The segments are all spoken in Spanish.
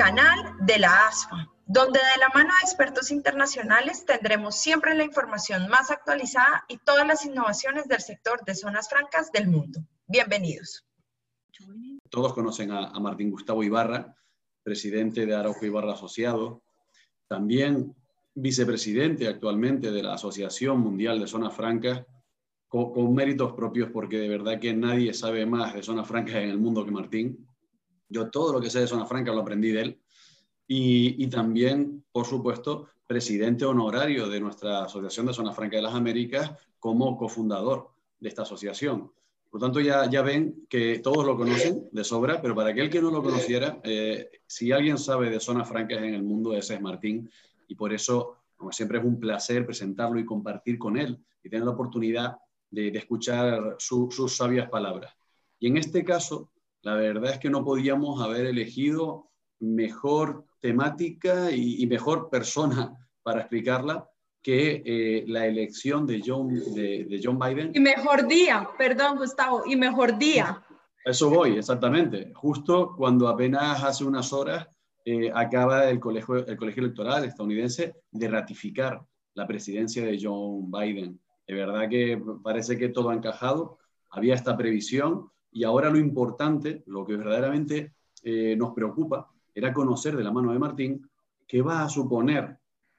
canal de la ASFA, donde de la mano de expertos internacionales tendremos siempre la información más actualizada y todas las innovaciones del sector de zonas francas del mundo. Bienvenidos. Todos conocen a, Martín Gustavo Ibarra, presidente de Araujo Ibarra Asociado, también vicepresidente actualmente de la Asociación Mundial de Zonas Francas, con, méritos propios porque de verdad que nadie sabe más de zonas francas en el mundo que Martín. Yo todo lo que sé de zona franca lo aprendí de él. Y, y, también, por supuesto, presidente honorario de nuestra Asociación de Zonas Francas de las Américas como cofundador de esta asociación. Por tanto, ya, ya ven que todos lo conocen de sobra, pero para aquel que no lo conociera, eh, si alguien sabe de zonas francas en el mundo, ese es Martín. Y por eso, como siempre, es un placer presentarlo y compartir con él y tener la oportunidad de, escuchar sus sabias palabras. Y en este caso, la verdad es que no podíamos haber elegido mejor temática y, mejor persona para explicarla que eh, la elección de John, de, John Biden. Y mejor día, perdón Gustavo, y mejor día. Eso voy, exactamente. Justo cuando apenas hace unas horas eh, acaba el colegio, el colegio electoral estadounidense de ratificar la presidencia de John Biden. De verdad que parece que todo ha encajado, había esta previsión y ahora lo importante, lo que verdaderamente eh, nos preocupa, era conocer de la mano de Martín qué va a suponer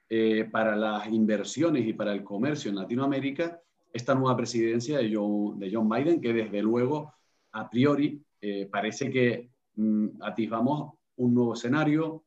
eh, para las inversiones y para el comercio en Latinoamérica esta nueva presidencia de John, de John Biden, que desde luego, a priori, eh, parece que mm, atisbamos un nuevo escenario,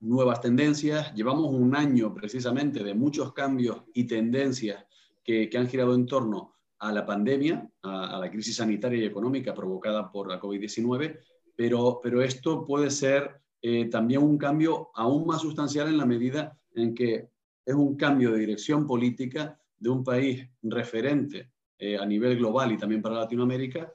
nuevas tendencias. Llevamos un año precisamente de muchos cambios y tendencias que, han girado en torno a la pandemia, a, la crisis sanitaria y económica provocada por la COVID-19, pero, pero esto puede ser eh, también un cambio aún más sustancial en la medida en que es un cambio de dirección política de un país referente eh, a nivel global y también para Latinoamérica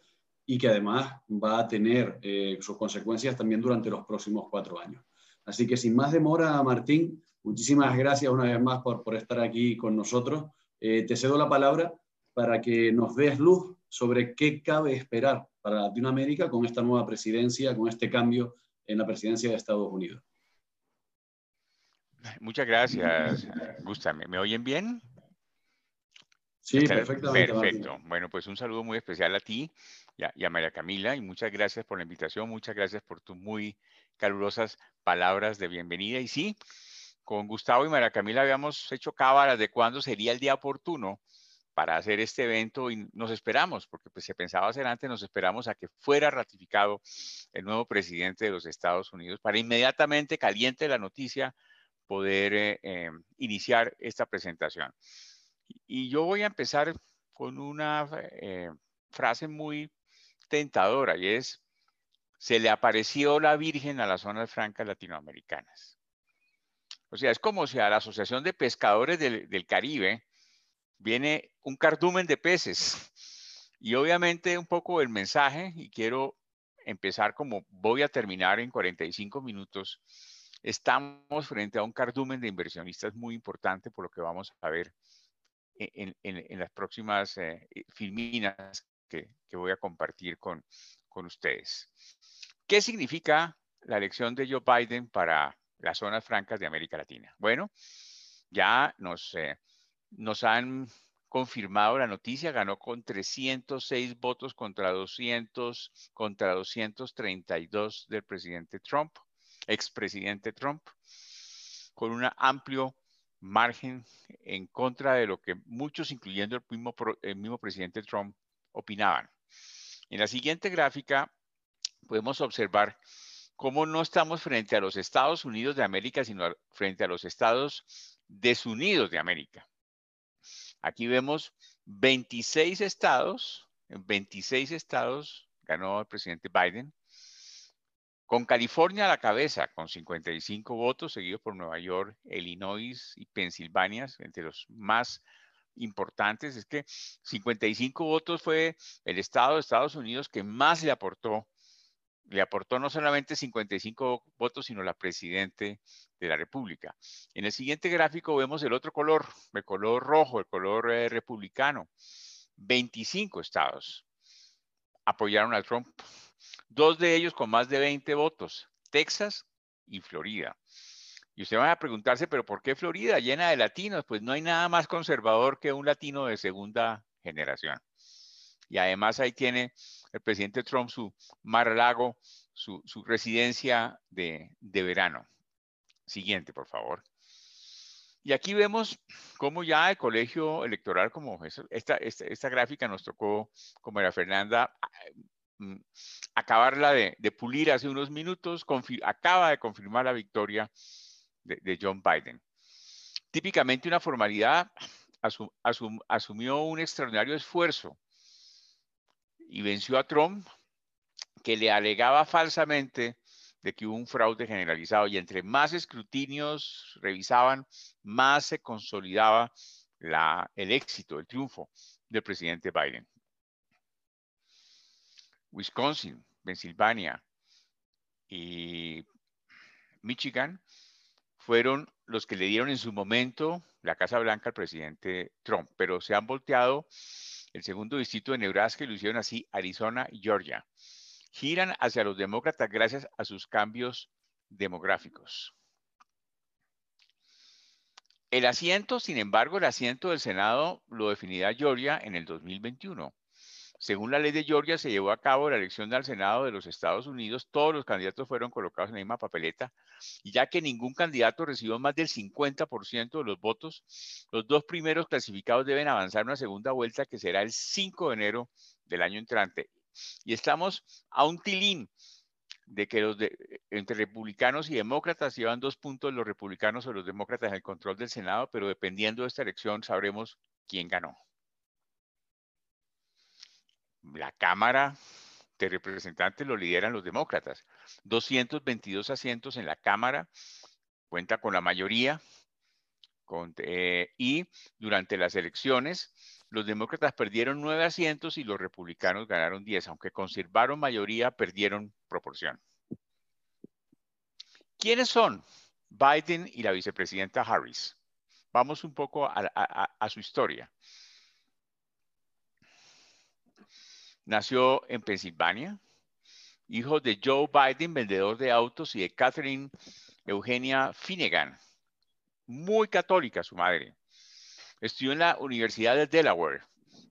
y que además va a tener eh, sus consecuencias también durante los próximos cuatro años. Así que sin más demora, Martín, muchísimas gracias una vez más por, por estar aquí con nosotros te cedo la palabra para que nos des luz sobre qué cabe esperar para Latinoamérica con esta nueva presidencia, con este cambio en la presidencia de Estados Unidos. Muchas gracias, Gustavo. ¿Me, oyen bien? Sí, perfectamente. Perfecto. Bueno, pues un saludo muy especial a ti y a, María Camila y muchas gracias por la invitación, muchas gracias por tus muy calurosas palabras de bienvenida. Y sí, con Gustavo y María Camila habíamos hecho cábalas de cuándo sería el día oportuno para hacer este evento y nos esperamos, porque pues, se pensaba hacer antes, nos esperamos a que fuera ratificado el nuevo presidente de los Estados Unidos para inmediatamente, caliente la noticia, poder eh, em, iniciar esta presentación. Y yo voy a empezar con una eh, frase muy tentadora y es, se le apareció la Virgen a las zonas francas latinoamericanas. O sea, es como si a la Asociación de Pescadores del, Caribe viene un cardumen de peces. Y obviamente un poco el mensaje, y quiero empezar como voy a terminar en 45 minutos, estamos frente a un cardumen de inversionistas muy importante por lo que vamos a ver en, las próximas eh, filminas que, voy a compartir con, con ustedes. ¿Qué significa la elección de Joe Biden para las zonas francas de América Latina. Bueno, ya nos, eh, nos han confirmado la noticia, ganó con 306 votos contra 200, contra 232 del presidente Trump, expresidente Trump, con un amplio margen en contra de lo que muchos, incluyendo el mismo, el mismo presidente Trump, opinaban. En la siguiente gráfica podemos observar cómo no estamos frente a los Estados Unidos de América, sino frente a los Estados desunidos de América. Aquí vemos 26 estados, en 26 estados ganó el presidente Biden, con California a la cabeza, con 55 votos, seguido por Nueva York, Illinois y Pensilvania, entre los más importantes. Es que 55 votos fue el estado de Estados Unidos que más le aportó le aportó no solamente 55 votos, sino la presidente de la República. En el siguiente gráfico vemos el otro color, el color rojo, el color eh, republicano. 25 estados apoyaron a Trump, dos de ellos con más de 20 votos, Texas y Florida. Y usted va a preguntarse, pero ¿por qué Florida llena de latinos? Pues no hay nada más conservador que un latino de segunda generación. Y además ahí tiene el presidente Trump su mar lago, su, residencia de, verano. Siguiente, por favor. Y aquí vemos cómo ya el colegio electoral, como esta, esta, gráfica nos tocó, como era Fernanda, mm, acabarla de, pulir hace unos minutos, acaba de confirmar la victoria de, John Biden. Típicamente una formalidad asumió un extraordinario esfuerzo y venció a Trump, que le alegaba falsamente de que hubo un fraude generalizado y entre más escrutinios revisaban, más se consolidaba el éxito, el triunfo del presidente Biden. Wisconsin, Pensilvania y Michigan fueron los que le dieron en su momento la Casa Blanca al presidente Trump, pero se han volteado el segundo distrito de Nebraska y lo hicieron así Arizona y Georgia. Giran hacia los demócratas gracias a sus cambios demográficos. El asiento, sin embargo, el asiento del Senado lo definirá Georgia en el 2021. Según la ley de Georgia, se llevó a cabo la elección del Senado de los Estados Unidos. Todos los candidatos fueron colocados en la misma papeleta. Y ya que ningún candidato recibió más del 50% de los votos, los dos primeros clasificados deben avanzar una segunda vuelta que será el 5 de enero del año entrante. Y estamos a un tilín de que los entre republicanos y demócratas llevan dos puntos los republicanos o los demócratas en el control del Senado, pero dependiendo de esta elección sabremos quién ganó la Cámara de Representantes lo lideran los demócratas. 222 asientos en la Cámara, cuenta con la mayoría. Eh, y durante las elecciones, los demócratas perdieron nueve asientos y los republicanos ganaron 10. Aunque conservaron mayoría, perdieron proporción. ¿Quiénes son Biden y la vicepresidenta Harris? Vamos un poco a su historia. Nació en Pensilvania, hijo de Joe Biden, vendedor de autos, y de Catherine Eugenia Finnegan, muy católica su madre. Estudió en la Universidad de Delaware,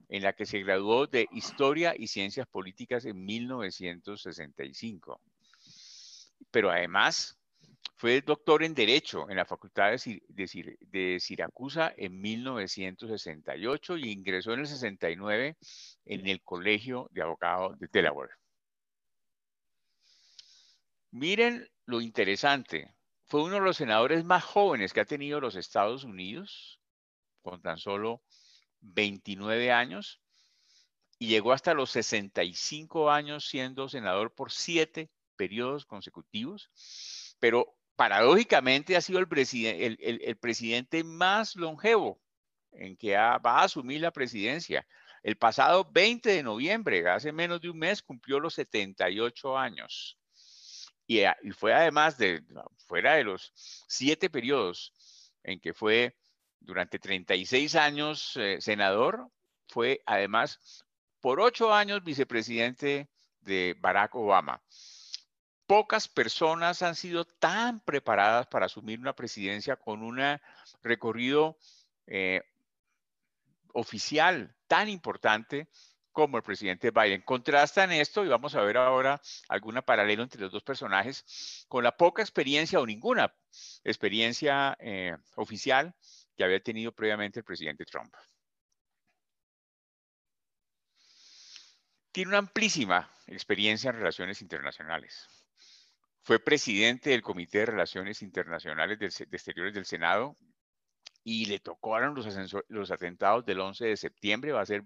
en la que se graduó de Historia y Ciencias Políticas en 1965. Pero además fue doctor en Derecho en la Facultad de, Siracusa en 1968 y ingresó en el 69 en el Colegio de Abogados de Delaware. Miren lo interesante. Fue uno de los senadores más jóvenes que ha tenido los Estados Unidos, con tan solo 29 años, y llegó hasta los 65 años siendo senador por siete periodos consecutivos, pero paradójicamente ha sido el, presidente más longevo en que va a asumir la presidencia. El pasado 20 de noviembre, hace menos de un mes, cumplió los 78 años. Y, fue además de, fuera de los siete periodos en que fue durante 36 años eh, senador, fue además por ocho años vicepresidente de Barack Obama pocas personas han sido tan preparadas para asumir una presidencia con un recorrido eh, oficial tan importante como el presidente Biden. Contrastan esto, y vamos a ver ahora alguna paralelo entre los dos personajes, con la poca experiencia o ninguna experiencia eh, oficial que había tenido previamente el presidente Trump. Tiene una amplísima experiencia en relaciones internacionales. Fue presidente del Comité de Relaciones Internacionales de Exteriores del Senado y le tocaron los, los atentados del 11 de septiembre, va a ser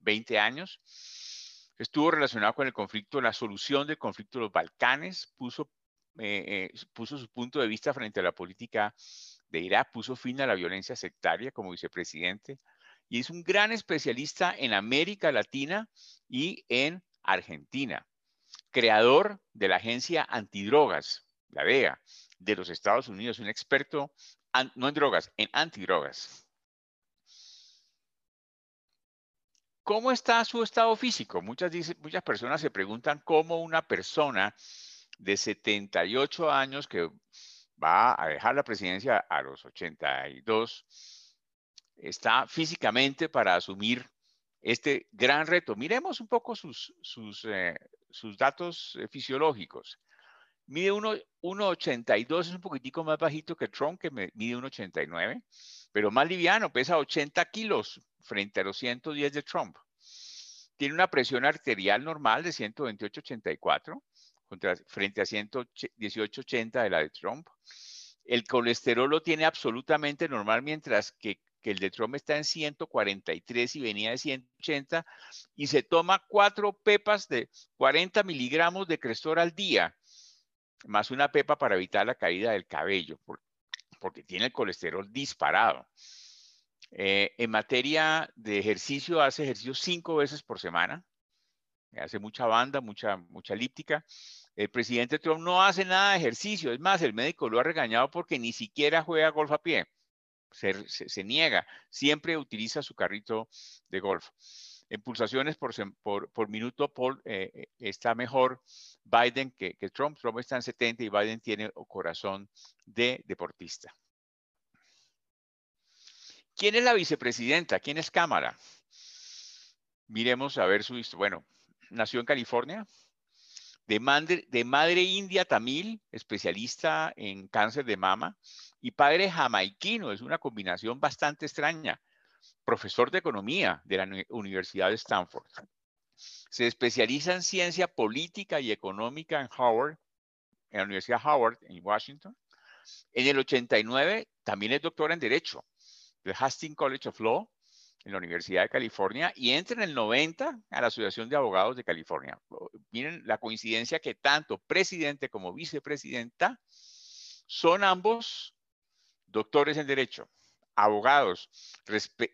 20 años. Estuvo relacionado con el conflicto, la solución del conflicto de los Balcanes, puso, eh, eh, puso su punto de vista frente a la política de Irak, puso fin a la violencia sectaria como vicepresidente y es un gran especialista en América Latina y en Argentina creador de la agencia antidrogas, la DEA, de los Estados Unidos, un experto no en drogas, en antidrogas. ¿Cómo está su estado físico? Muchas, muchas personas se preguntan cómo una persona de 78 años que va a dejar la presidencia a los 82, está físicamente para asumir este gran reto. Miremos un poco sus, sus, eh, sus datos eh, fisiológicos. Mide 1,82, es un poquitico más bajito que Trump, que mide 1,89, pero más liviano, pesa 80 kilos frente a los 110 de Trump. Tiene una presión arterial normal de 128-84 frente a 118-80 de la de Trump. El colesterol lo tiene absolutamente normal, mientras que, el de Trump está en 143 y venía de 180, y se toma cuatro pepas de 40 miligramos de Crestor al día, más una pepa para evitar la caída del cabello, porque tiene el colesterol disparado. Eh, en materia de ejercicio, hace ejercicio cinco veces por semana, hace mucha banda, mucha, mucha elíptica. El presidente Trump no hace nada de ejercicio. Es más, el médico lo ha regañado porque ni siquiera juega golf a pie. Se, niega. Siempre utiliza su carrito de golf. En pulsaciones por, por, minuto, Paul eh, eh, está mejor Biden que, Trump. Trump está en 70 y Biden tiene corazón de deportista. ¿Quién es la vicepresidenta? ¿Quién es Cámara? Miremos a ver su historia. Bueno, nació en California, de madre, india tamil, especialista en cáncer de mama, y padre jamaiquino, es una combinación bastante extraña, profesor de economía de la Universidad de Stanford. Se especializa en ciencia política y económica en Howard, en la Universidad Howard, en Washington. En el 89 también es doctora en Derecho del Hastings College of Law en la Universidad de California y entra en el 90 a la Asociación de Abogados de California. Miren la coincidencia que tanto presidente como vicepresidenta son ambos doctores en Derecho, abogados,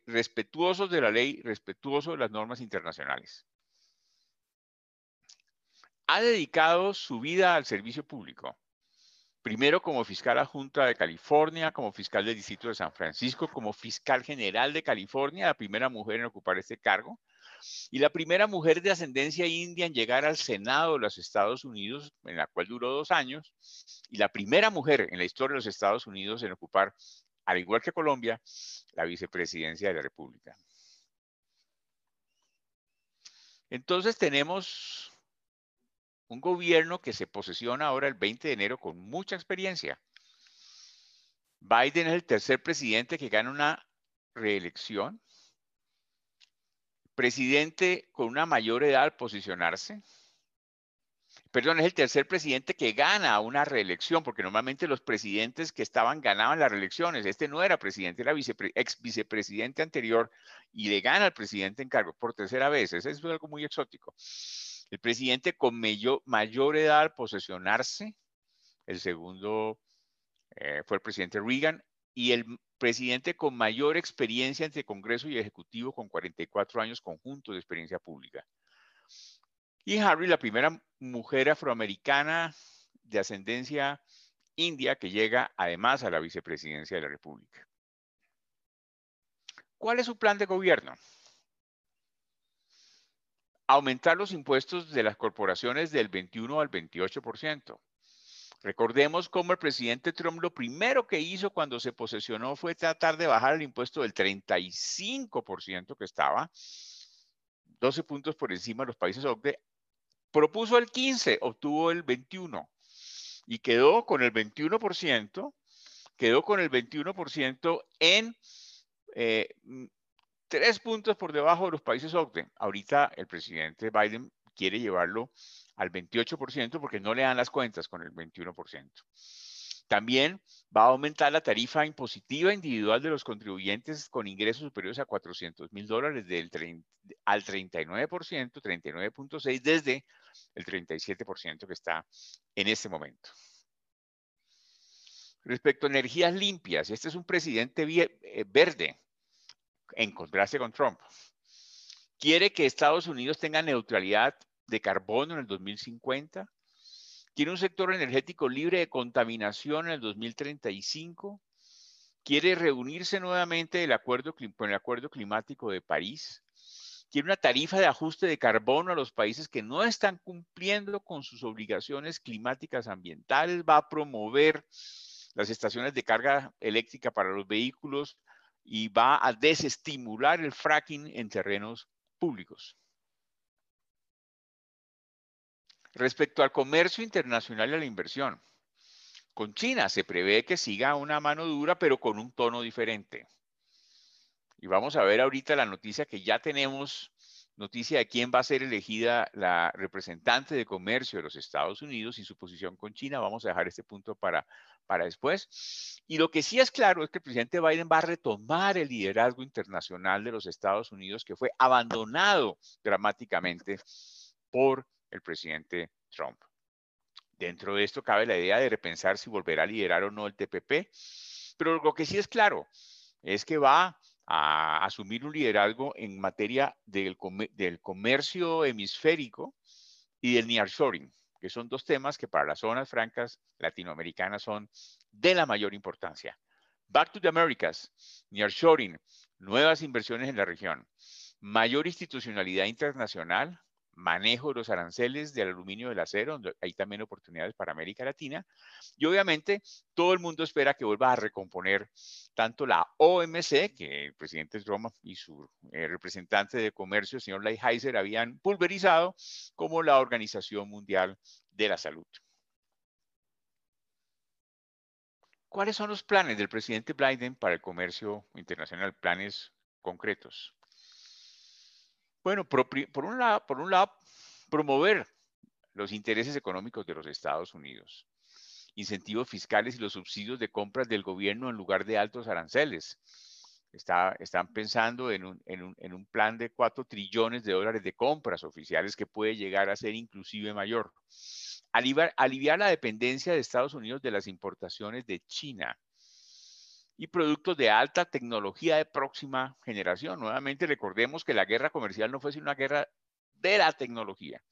respetuosos de la ley, respetuosos de las normas internacionales. Ha dedicado su vida al servicio público primero como fiscal adjunta de California, como fiscal del Distrito de San Francisco, como fiscal general de California, la primera mujer en ocupar este cargo, y la primera mujer de ascendencia india en llegar al Senado de los Estados Unidos, en la cual duró dos años, y la primera mujer en la historia de los Estados Unidos en ocupar, al igual que Colombia, la vicepresidencia de la República. Entonces tenemos un gobierno que se posesiona ahora el 20 de enero con mucha experiencia. Biden es el tercer presidente que gana una reelección. Presidente con una mayor edad al posicionarse. Perdón, es el tercer presidente que gana una reelección, porque normalmente los presidentes que estaban ganaban las reelecciones. Este no era presidente, era ex vicepresidente anterior y le gana al presidente en cargo por tercera vez. Eso es algo muy exótico. El presidente con mayor, edad al posesionarse, el segundo eh, fue el presidente Reagan, y el presidente con mayor experiencia entre Congreso y Ejecutivo, con 44 años conjunto de experiencia pública. Y Harry, la primera mujer afroamericana de ascendencia india que llega además a la vicepresidencia de la República. ¿Cuál es su plan de gobierno? aumentar los impuestos de las corporaciones del 21 al 28%. Recordemos cómo el presidente Trump lo primero que hizo cuando se posesionó fue tratar de bajar el impuesto del 35% que estaba, 12 puntos por encima de los países OCDE. Propuso el 15, obtuvo el 21 y quedó con el 21%, quedó con el 21% en eh, tres puntos por debajo de los países OCDE. Ahorita el presidente Biden quiere llevarlo al 28% porque no le dan las cuentas con el 21%. También va a aumentar la tarifa impositiva individual de los contribuyentes con ingresos superiores a 400 mil dólares del al 39%, 39.6 desde el 37% que está en este momento. Respecto a energías limpias, este es un presidente eh, verde, en contraste con Trump. Quiere que Estados Unidos tenga neutralidad de carbono en el 2050. Quiere un sector energético libre de contaminación en el 2035. Quiere reunirse nuevamente con el Acuerdo Climático de París. quiere una tarifa de ajuste de carbono a los países que no están cumpliendo con sus obligaciones climáticas ambientales, va a promover las estaciones de carga eléctrica para los vehículos y va a desestimular el fracking en terrenos públicos. Respecto al comercio internacional y a la inversión, con China se prevé que siga una mano dura, pero con un tono diferente. Y vamos a ver ahorita la noticia que ya tenemos, noticia de quién va a ser elegida la representante de comercio de los Estados Unidos y su posición con China. Vamos a dejar este punto para, para después. Y lo que sí es claro es que el presidente Biden va a retomar el liderazgo internacional de los Estados Unidos que fue abandonado dramáticamente por el presidente Trump. Dentro de esto cabe la idea de repensar si volverá a liderar o no el TPP, pero lo que sí es claro es que va a asumir un liderazgo en materia del, del comercio hemisférico y del nearshoring, que son dos temas que para las zonas francas latinoamericanas son de la mayor importancia. Back to the Americas, nearshoring, nuevas inversiones en la región, mayor institucionalidad internacional, manejo de los aranceles del aluminio y del acero, donde hay también oportunidades para América Latina. Y obviamente todo el mundo espera que vuelva a recomponer tanto la OMC, que el presidente Trump y su eh, representante de comercio, el señor Lighthizer, habían pulverizado, como la Organización Mundial de la Salud. ¿Cuáles son los planes del presidente Biden para el comercio internacional? Planes concretos. Bueno, por, un lado, por un lado, promover los intereses económicos de los Estados Unidos, incentivos fiscales y los subsidios de compras del gobierno en lugar de altos aranceles. Está, están pensando en un, plan de 4 trillones de dólares de compras oficiales que puede llegar a ser inclusive mayor. Aliviar, aliviar la dependencia de Estados Unidos de las importaciones de China y productos de alta tecnología de próxima generación. Nuevamente recordemos que la guerra comercial no fue sino una guerra de la tecnología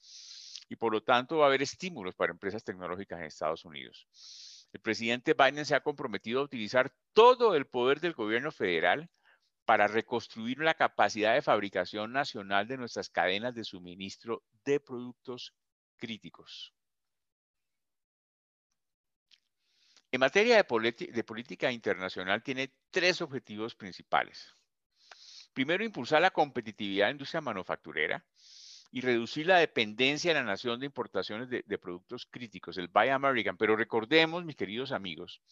y por lo tanto va a haber estímulos para empresas tecnológicas en Estados Unidos. El presidente Biden se ha comprometido a utilizar todo el poder del gobierno federal para reconstruir la capacidad de fabricación nacional de nuestras cadenas de suministro de productos críticos. En materia de, política internacional tiene tres objetivos principales. Primero, impulsar la competitividad de la industria manufacturera y reducir la dependencia de la nación de importaciones de, de, productos críticos, el Buy American. Pero recordemos, mis queridos amigos,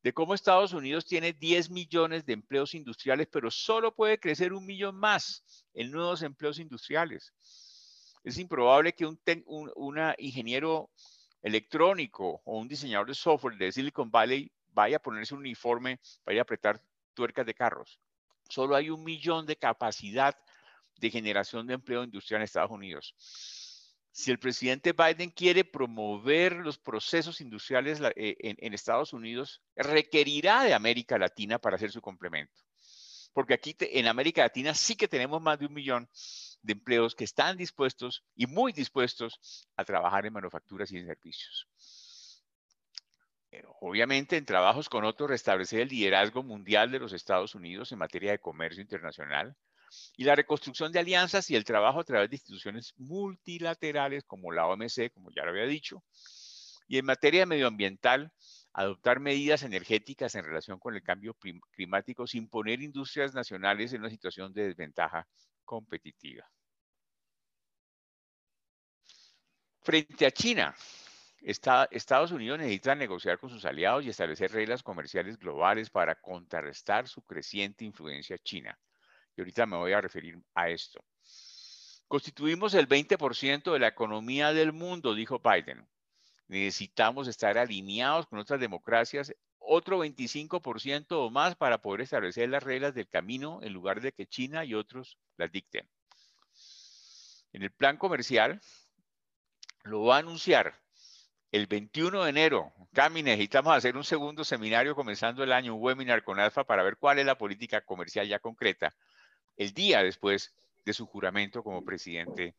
de cómo Estados Unidos tiene 10 millones de empleos industriales, pero solo puede crecer un millón más en nuevos empleos industriales. Es improbable que un, un una ingeniero electrónico o un diseñador de software de Silicon Valley vaya a ponerse un uniforme, vaya a apretar tuercas de carros. Solo hay un millón de capacidad de generación de empleo industrial en Estados Unidos. Si el presidente Biden quiere promover los procesos industriales eh, en, Estados Unidos, requerirá de América Latina para hacer su complemento. Porque aquí en América Latina sí que tenemos más de un millón de empleos que están dispuestos y muy dispuestos a trabajar en manufacturas y en servicios. Obviamente, en trabajos con otros, restablecer el liderazgo mundial de los Estados Unidos en materia de comercio internacional y la reconstrucción de alianzas y el trabajo a través de instituciones multilaterales como la OMC, como ya lo había dicho, y en materia medioambiental, adoptar medidas energéticas en relación con el cambio climático sin poner industrias nacionales en una situación de desventaja competitiva. Frente a China, Estados Unidos necesita negociar con sus aliados y establecer reglas comerciales globales para contrarrestar su creciente influencia china. Y ahorita me voy a referir a esto. Constituimos el 20% de la economía del mundo, dijo Biden. Necesitamos estar alineados con otras democracias otro 25% o más para poder establecer las reglas del camino en lugar de que China y otros las dicten. En el plan comercial lo va a anunciar el 21 de enero. Cami, necesitamos hacer un segundo seminario comenzando el año, un webinar con Alfa para ver cuál es la política comercial ya concreta, el día después de su juramento como presidente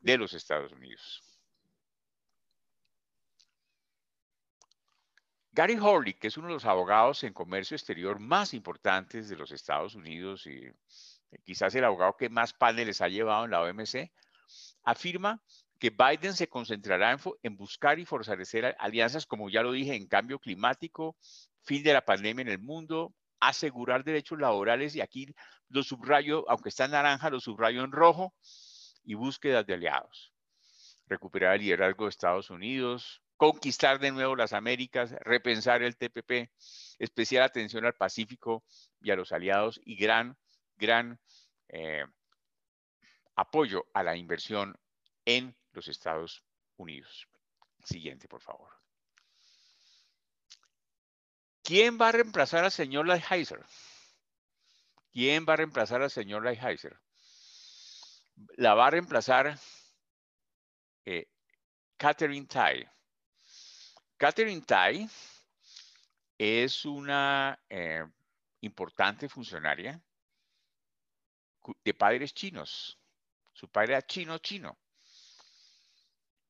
de los Estados Unidos. Gary Horley, que es uno de los abogados en comercio exterior más importantes de los Estados Unidos y quizás el abogado que más paneles ha llevado en la OMC, afirma que Biden se concentrará en, buscar y fortalecer alianzas, como ya lo dije, en cambio climático, fin de la pandemia en el mundo, asegurar derechos laborales, y aquí lo subrayo, aunque está en naranja, lo subrayo en rojo, y búsquedas de aliados. Recuperar el liderazgo de Estados Unidos, conquistar de nuevo las Américas, repensar el TPP, especial atención al Pacífico y a los aliados, y gran, gran eh, apoyo a la inversión en los Estados Unidos. Siguiente, por favor. ¿Quién va a reemplazar al señor Lighthizer? ¿Quién va a reemplazar al señor Lighthizer? La va a reemplazar eh, Catherine Tai. Catherine Tai es una eh, importante funcionaria de padres chinos. Su padre era chino chino.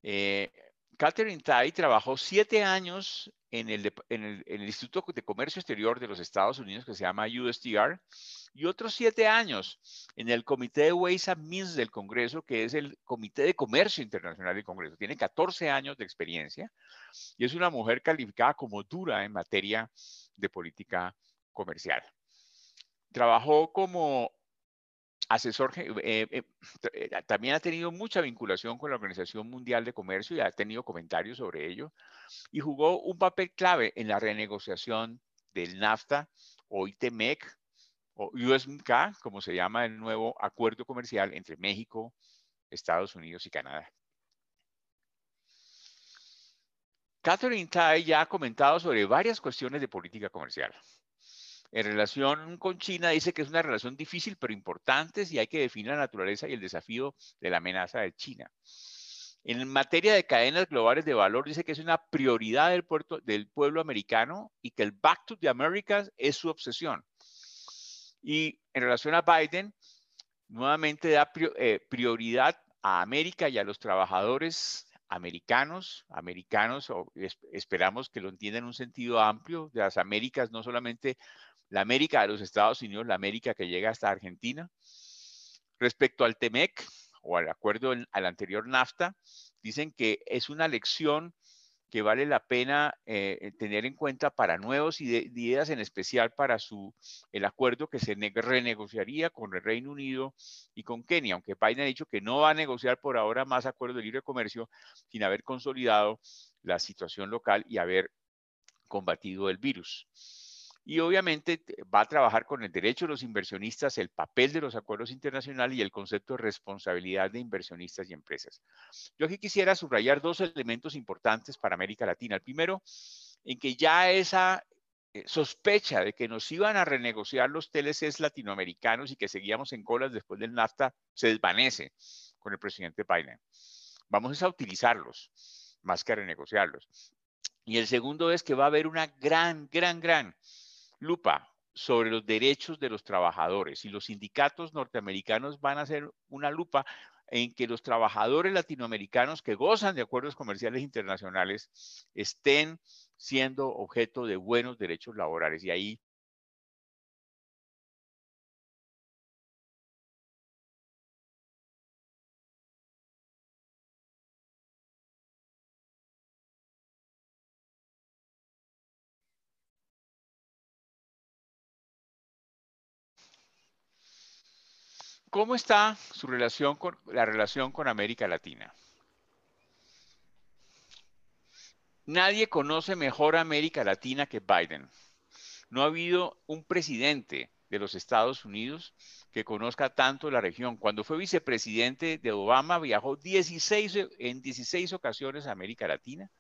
Eh, Catherine Tai trabajó siete años en el, Instituto de Comercio Exterior de los Estados Unidos, que se llama USTR, y otros siete años en el Comité de Ways and Means del Congreso, que es el Comité de Comercio Internacional del Congreso. Tiene 14 años de experiencia y es una mujer calificada como dura en materia de política comercial. Trabajó como asesor, eh, eh, eh, también ha tenido mucha vinculación con la Organización Mundial de Comercio y ha tenido comentarios sobre ello, y jugó un papel clave en la renegociación del NAFTA o ITMEC o USMK, como se llama el nuevo acuerdo comercial entre México, Estados Unidos y Canadá. Catherine Tai ya ha comentado sobre varias cuestiones de política comercial en relación con China dice que es una relación difícil pero importante y hay que definir la naturaleza y el desafío de la amenaza de China. En materia de cadenas globales de valor dice que es una prioridad del, del pueblo americano y que el Back to the Americas es su obsesión. Y en relación a Biden, nuevamente da eh, prioridad a América y a los trabajadores americanos, americanos, esperamos que lo entiendan en un sentido amplio, de las Américas, no solamente la América de los Estados Unidos, la América que llega hasta Argentina. Respecto al TEMEC o al acuerdo al anterior NAFTA, dicen que es una lección que vale la pena eh, tener en cuenta para nuevos ideas, en especial para su, el acuerdo que se renegociaría con el Reino Unido y con Kenia, aunque Biden ha dicho que no va a negociar por ahora más acuerdos de libre comercio sin haber consolidado la situación local y haber combatido el virus. Y obviamente va a trabajar con el derecho de los inversionistas, el papel de los acuerdos internacionales y el concepto de responsabilidad de inversionistas y empresas. Yo aquí quisiera subrayar dos elementos importantes para América Latina. El primero, en que ya esa eh, sospecha de que nos iban a renegociar los TLCs latinoamericanos y que seguíamos en colas después del NAFTA se desvanece con el presidente Biden. Vamos a utilizarlos más que a renegociarlos. Y el segundo es que va a haber una gran, gran, gran lupa sobre los derechos de los trabajadores y los sindicatos norteamericanos van a hacer una lupa en que los trabajadores latinoamericanos que gozan de acuerdos comerciales internacionales estén siendo objeto de buenos derechos laborales. Y ahí ¿Cómo está su relación con la relación con América Latina? Nadie conoce mejor a América Latina que Biden. No ha habido un presidente de los Estados Unidos que conozca tanto la región. Cuando fue vicepresidente de Obama, viajó 16, en 16 ocasiones a América Latina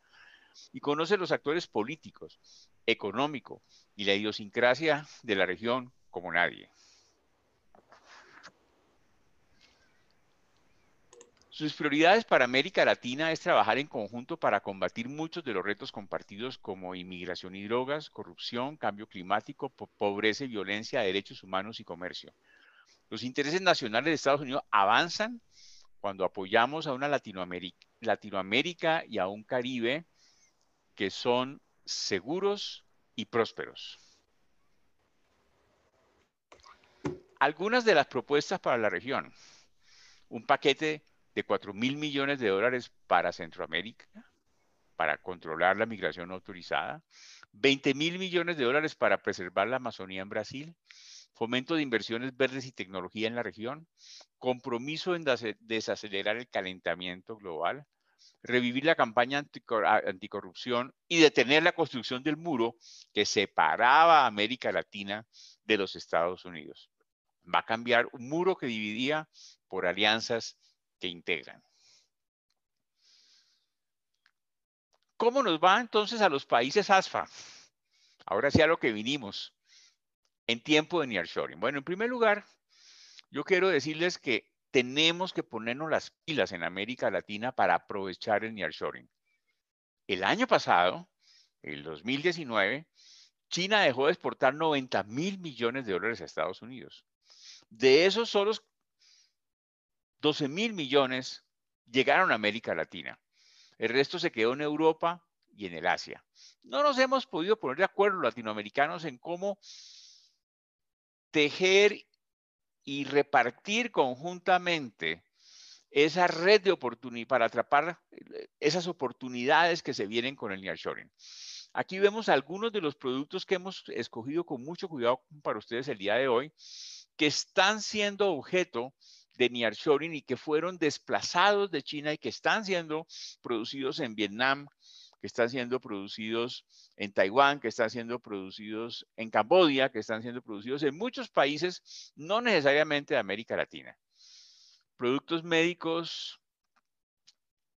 y conoce los actores políticos, económicos y la idiosincrasia de la región como nadie. Sus prioridades para América Latina es trabajar en conjunto para combatir muchos de los retos compartidos como inmigración y drogas, corrupción, cambio climático, pobreza y violencia, derechos humanos y comercio. Los intereses nacionales de Estados Unidos avanzan cuando apoyamos a una Latinoamérica, Latinoamérica y a un Caribe que son seguros y prósperos. Algunas de las propuestas para la región. Un paquete de 4 mil millones de dólares para Centroamérica, para controlar la migración autorizada. 20 mil millones de dólares para preservar la Amazonía en Brasil. Fomento de inversiones verdes y tecnología en la región. Compromiso en desacelerar el calentamiento global revivir la campaña anticorrupción y detener la construcción del muro que separaba a América Latina de los Estados Unidos. Va a cambiar un muro que dividía por alianzas que integran. ¿Cómo nos va entonces a los países ASFA? Ahora sí a lo que vinimos en tiempo de nearshoring. Bueno, en primer lugar, yo quiero decirles que tenemos que ponernos las pilas en América Latina para aprovechar el nearshoring. El año pasado, el 2019, China dejó de exportar 90 mil millones de dólares a Estados Unidos. De esos solos 12 mil millones llegaron a América Latina. El resto se quedó en Europa y en el Asia. No nos hemos podido poner de acuerdo latinoamericanos en cómo tejer y repartir conjuntamente esa red de oportunidades para atrapar eh, esas oportunidades que se vienen con el nearshoring. Aquí vemos algunos de los productos que hemos escogido con mucho cuidado para ustedes el día de hoy, que están siendo objeto de nearshoring y que fueron desplazados de China y que están siendo producidos en Vietnam, que están siendo producidos en Taiwán, que están siendo producidos en Camboya, que están siendo producidos en muchos países, no necesariamente de América Latina. Productos médicos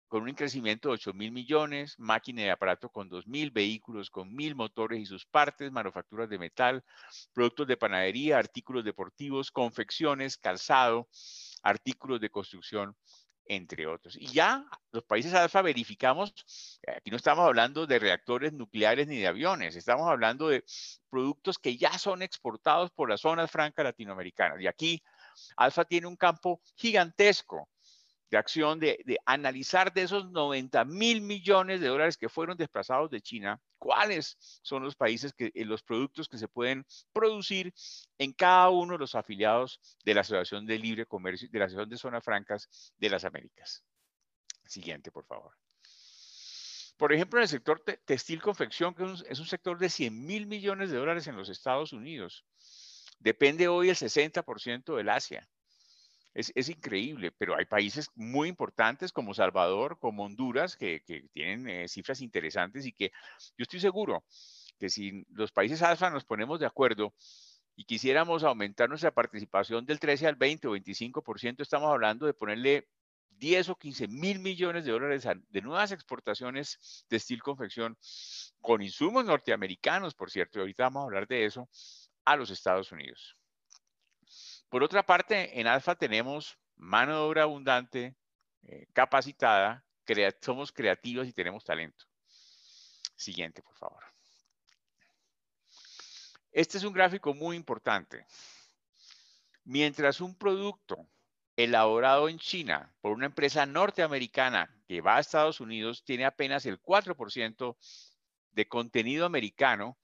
con un crecimiento de 8 mil millones, máquina de aparato con 2 mil, vehículos con mil, motores y sus partes, manufacturas de metal, productos de panadería, artículos deportivos, confecciones, calzado, artículos de construcción entre otros. Y ya los países alfa verificamos, aquí no estamos hablando de reactores nucleares ni de aviones, estamos hablando de productos que ya son exportados por las zonas francas latinoamericanas. Y aquí alfa tiene un campo gigantesco de acción de, analizar de esos 90 mil millones de dólares que fueron desplazados de China, cuáles son los países que eh, los productos que se pueden producir en cada uno de los afiliados de la Asociación de Libre Comercio, de la Asociación de Zonas Francas de las Américas. Siguiente, por favor. Por ejemplo, en el sector textil confección, que es un sector de 100 mil millones de dólares en los Estados Unidos, depende hoy el 60% del Asia. Es, increíble, pero hay países muy importantes como Salvador, como Honduras, que, tienen eh, cifras interesantes y que yo estoy seguro que si los países alfa nos ponemos de acuerdo y quisiéramos aumentar nuestra participación del 13 al 20 o 25%, estamos hablando de ponerle 10 o 15 mil millones de dólares de nuevas exportaciones de steel confección con insumos norteamericanos, por cierto, y ahorita vamos a hablar de eso, a los Estados Unidos. Por otra parte, en Alfa tenemos mano de obra abundante, eh, capacitada, somos creativos y tenemos talento. Siguiente, por favor. Este es un gráfico muy importante. Mientras un producto elaborado en China por una empresa norteamericana que va a Estados Unidos tiene apenas el 4% de contenido americano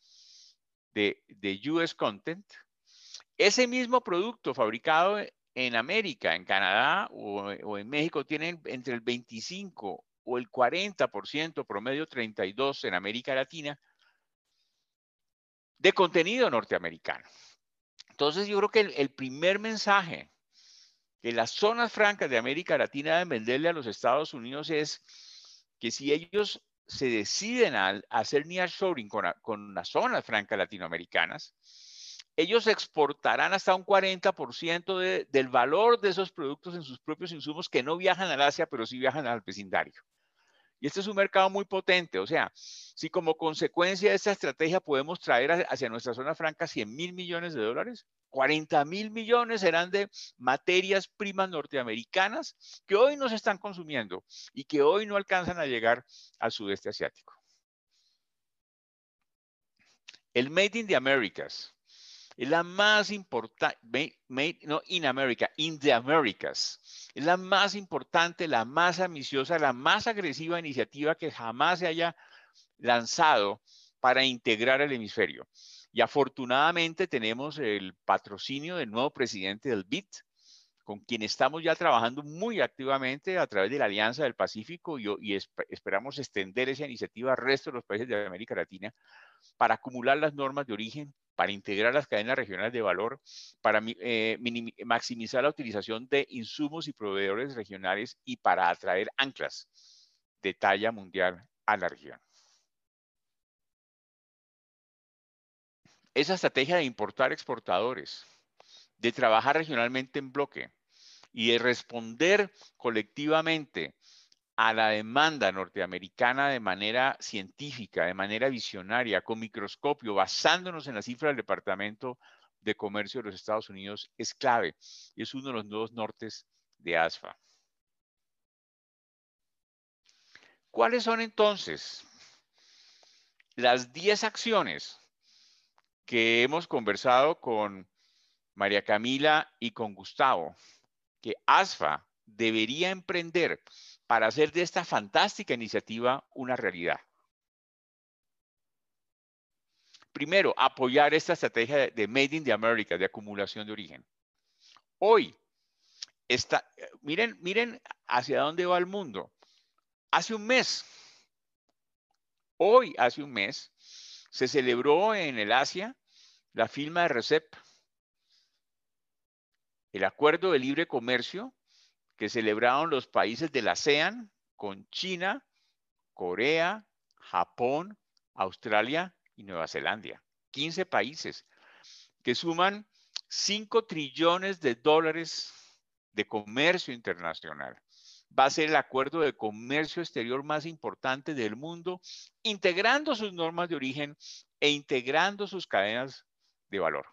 de, de US content, ese mismo producto fabricado en América, en Canadá o, en México tienen entre el 25 o el 40%, promedio 32 en América Latina, de contenido norteamericano. Entonces yo creo que el, primer mensaje que las zonas francas de América Latina deben venderle a los Estados Unidos es que si ellos se deciden a, hacer nearshoring con, con las zonas francas latinoamericanas, ellos exportarán hasta un 40% del valor de esos productos en sus propios insumos que no viajan al Asia, pero sí viajan al vecindario. Y este es un mercado muy potente, o sea, si como consecuencia de esta estrategia podemos traer hacia nuestra zona franca 100 mil millones de dólares, 40 mil millones serán de materias primas norteamericanas que hoy no se están consumiendo y que hoy no alcanzan a llegar al sudeste asiático. El Made in the Americas es la más importante, no in America, in the Americas. Es la más importante, la más ambiciosa, la más agresiva iniciativa que jamás se haya lanzado para integrar el hemisferio. Y afortunadamente tenemos el patrocinio del nuevo presidente del BIT, con quien estamos ya trabajando muy activamente a través de la Alianza del Pacífico y, esperamos extender esa iniciativa al resto de los países de América Latina para acumular las normas de origen, para integrar las cadenas regionales de valor, para eh, maximizar la utilización de insumos y proveedores regionales y para atraer anclas de talla mundial a la región. Esa estrategia de importar exportadores, de trabajar regionalmente en bloque y de responder colectivamente a la demanda norteamericana de manera científica, de manera visionaria, con microscopio, basándonos en las cifras del Departamento de Comercio de los Estados Unidos, es clave y es uno de los nuevos nortes de ASFA. ¿Cuáles son entonces las 10 acciones que hemos conversado con María Camila y con Gustavo, que ASFA debería emprender para hacer de esta fantástica iniciativa una realidad. Primero, apoyar esta estrategia de Made in the America, de acumulación de origen. Hoy, está, miren, miren hacia dónde va el mundo. Hace un mes, hoy hace un mes, se celebró en el Asia la firma de RECEP, el acuerdo de libre comercio que celebraron los países de la ASEAN con China, Corea, Japón, Australia y Nueva Zelanda. 15 países que suman 5 trillones de dólares de comercio internacional va a ser el acuerdo de comercio exterior más importante del mundo, integrando sus normas de origen e integrando sus cadenas de valor.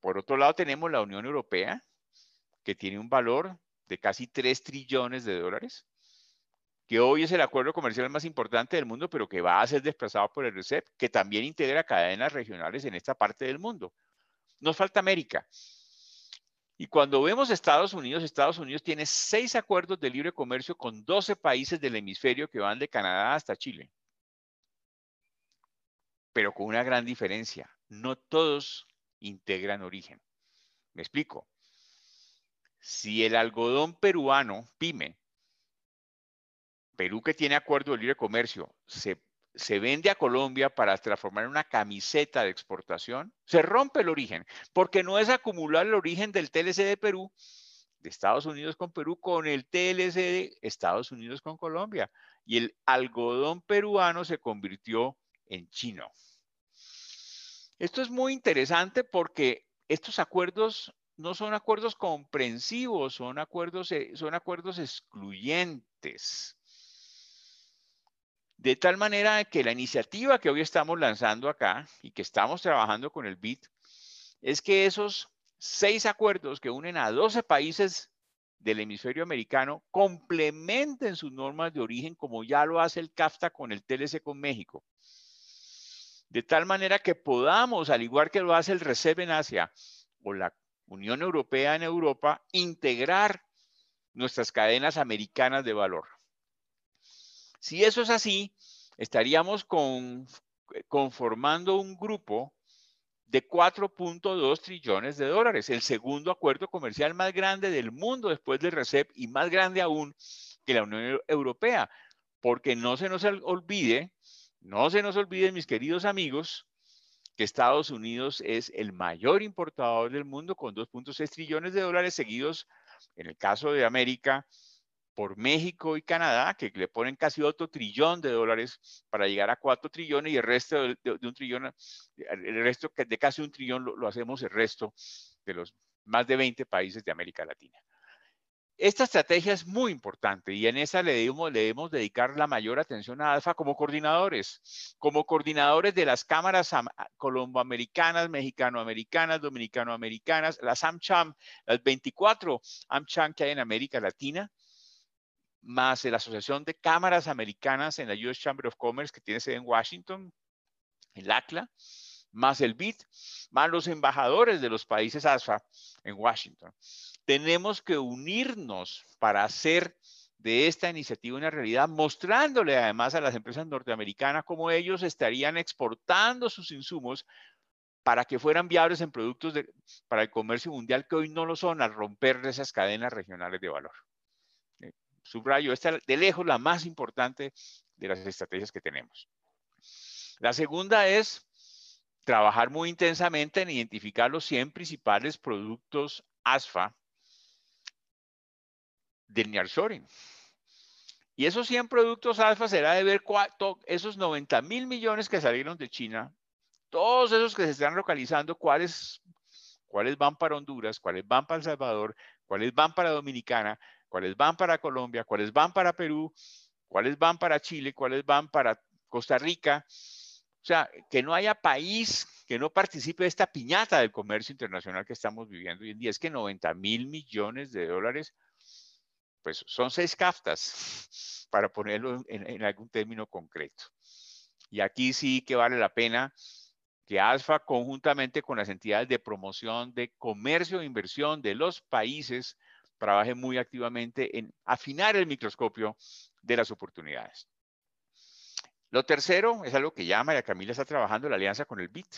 Por otro lado, tenemos la Unión Europea, que tiene un valor de casi 3 trillones de dólares, que hoy es el acuerdo comercial más importante del mundo, pero que va a ser desplazado por el RCEP, que también integra cadenas regionales en esta parte del mundo. Nos falta América. Y cuando vemos Estados Unidos, Estados Unidos tiene seis acuerdos de libre comercio con 12 países del hemisferio que van de Canadá hasta Chile. Pero con una gran diferencia. No todos integran origen. Me explico. Si el algodón peruano, PYME, Perú que tiene acuerdo de libre comercio, se se vende a Colombia para transformar en una camiseta de exportación, se rompe el origen, porque no es acumular el origen del TLC de Perú, de Estados Unidos con Perú, con el TLC de Estados Unidos con Colombia. Y el algodón peruano se convirtió en chino. Esto es muy interesante porque estos acuerdos no son acuerdos comprensivos, son acuerdos, eh, son acuerdos excluyentes. De tal manera que la iniciativa que hoy estamos lanzando acá y que estamos trabajando con el BIT es que esos seis acuerdos que unen a 12 países del hemisferio americano complementen sus normas de origen como ya lo hace el CAFTA con el TLC con México. De tal manera que podamos, al igual que lo hace el RECEP en Asia o la Unión Europea en Europa, integrar nuestras cadenas americanas de valor. Si eso es así, estaríamos conformando un grupo de 4.2 trillones de dólares, el segundo acuerdo comercial más grande del mundo después del RECEP y más grande aún que la Unión Europea, porque no se nos olvide, no se nos olvide, mis queridos amigos, que Estados Unidos es el mayor importador del mundo con 2.6 trillones de dólares seguidos, en el caso de América, por México y Canadá, que le ponen casi otro trillón de dólares para llegar a cuatro trillones y el resto de, un trillón, el resto de casi un trillón lo, hacemos el resto de los más de 20 países de América Latina. Esta estrategia es muy importante y en esa le debemos, le dedicar la mayor atención a ALFA como coordinadores, como coordinadores de las cámaras colomboamericanas, mexicanoamericanas, dominicanoamericanas, las AmCham, las 24 AmCham que hay en América Latina, más la Asociación de Cámaras Americanas en la US Chamber of Commerce, que tiene sede en Washington, el ACLA, más el BIT, más los embajadores de los países ASFA en Washington. Tenemos que unirnos para hacer de esta iniciativa una realidad, mostrándole además a las empresas norteamericanas cómo ellos estarían exportando sus insumos para que fueran viables en productos para el comercio mundial que hoy no lo son, al romper esas cadenas regionales de valor. Eh, subrayo, esta de lejos la más importante de las estrategias que tenemos. La segunda es trabajar muy intensamente en identificar los 100 principales productos ASFA del nearshoring. Y esos 100 productos ASFA será de ver esos 90 mil millones que salieron de China, todos esos que se están localizando, cuáles, cuáles van para Honduras, cuáles van para El Salvador, cuáles van para Dominicana, cuáles van para Colombia, cuáles van para Perú, cuáles van para Chile, cuáles van para Costa Rica. O sea, que no haya país que no participe de esta piñata del comercio internacional que estamos viviendo hoy en día. Es que 90 mil millones de dólares, pues son seis caftas, para ponerlo en, algún término concreto. Y aquí sí que vale la pena que ASFA, conjuntamente con las entidades de promoción de comercio e inversión de los países, trabaje muy activamente en afinar el microscopio de las oportunidades. Lo tercero es algo que ya María Camila está trabajando, la alianza con el BIT.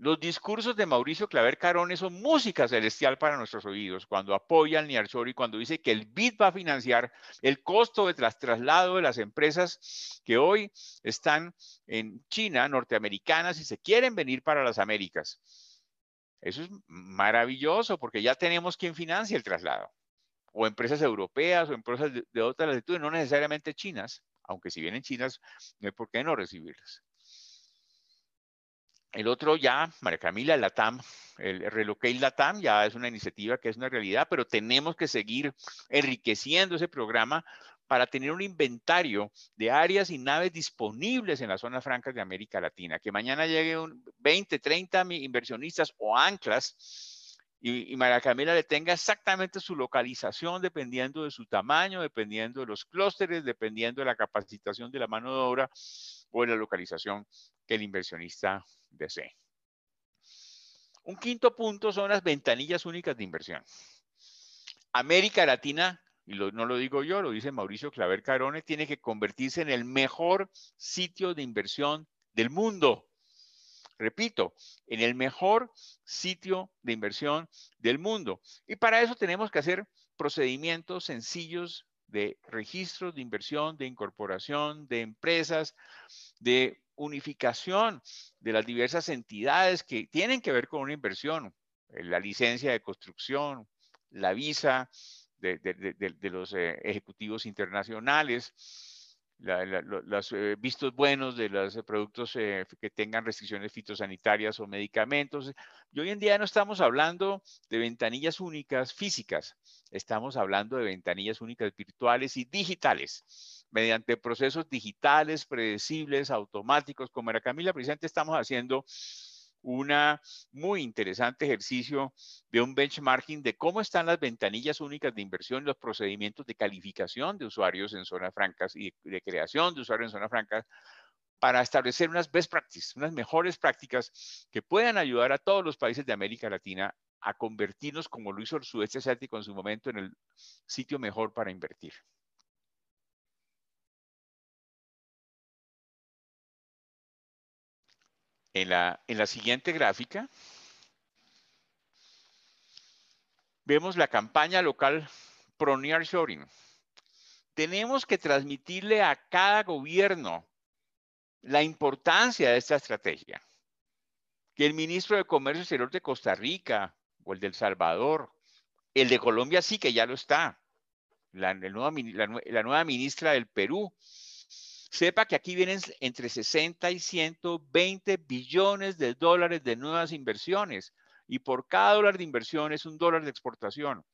Los discursos de Mauricio Claver Carone son música celestial para nuestros oídos cuando apoya al y cuando dice que el BID va a financiar el costo de traslado de las empresas que hoy están en China, norteamericanas, y se quieren venir para las Américas. Eso es maravilloso porque ya tenemos quien financia el traslado. O empresas europeas o empresas de, de otras latitudes, no necesariamente chinas, aunque si vienen chinas, no hay por qué no recibirlas. El otro ya, María Camila, LATAM, el Relocate LATAM ya es una iniciativa que es una realidad, pero tenemos que seguir enriqueciendo ese programa para tener un inventario de áreas y naves disponibles en las zonas francas de América Latina. Que mañana lleguen 20, 30 inversionistas o anclas y, y María Camila le tenga exactamente su localización dependiendo de su tamaño, dependiendo de los clústeres, dependiendo de la capacitación de la mano de obra o de la localización que el inversionista desee. Un quinto punto son las ventanillas únicas de inversión. América Latina, y no lo digo yo, lo dice Mauricio Claver Carone, tiene que convertirse en el mejor sitio de inversión del mundo. Repito, en el mejor sitio de inversión del mundo. Y para eso tenemos que hacer procedimientos sencillos de registro de inversión, de incorporación, de empresas, de unificación de las diversas entidades que tienen que ver con una inversión, eh, la licencia de construcción, la visa de, los eh, ejecutivos internacionales, los eh, vistos buenos de los productos que tengan restricciones fitosanitarias o medicamentos. Y hoy en día no estamos hablando de ventanillas únicas físicas, estamos hablando de ventanillas únicas virtuales y digitales mediante procesos digitales, predecibles, automáticos. Como era Camila, precisamente estamos haciendo una muy interesante ejercicio de un benchmarking de cómo están las ventanillas únicas de inversión los procedimientos de calificación de usuarios en zonas francas y de, creación de usuarios en zonas francas para establecer unas best practices, unas mejores prácticas que puedan ayudar a todos los países de América Latina a convertirnos, como lo hizo el sudeste asiático en su momento, en el sitio mejor para invertir. En la, en la siguiente gráfica vemos la campaña local pro nearshoring. Tenemos que transmitirle a cada gobierno la importancia de esta estrategia. Que el ministro de Comercio Exterior de Costa Rica o el de El Salvador, el de Colombia sí que ya lo está, la nueva ministra del Perú, Sepa que aquí vienen entre 60 y 120 billones de dólares de nuevas inversiones y por cada dólar de inversión es un dólar de exportación.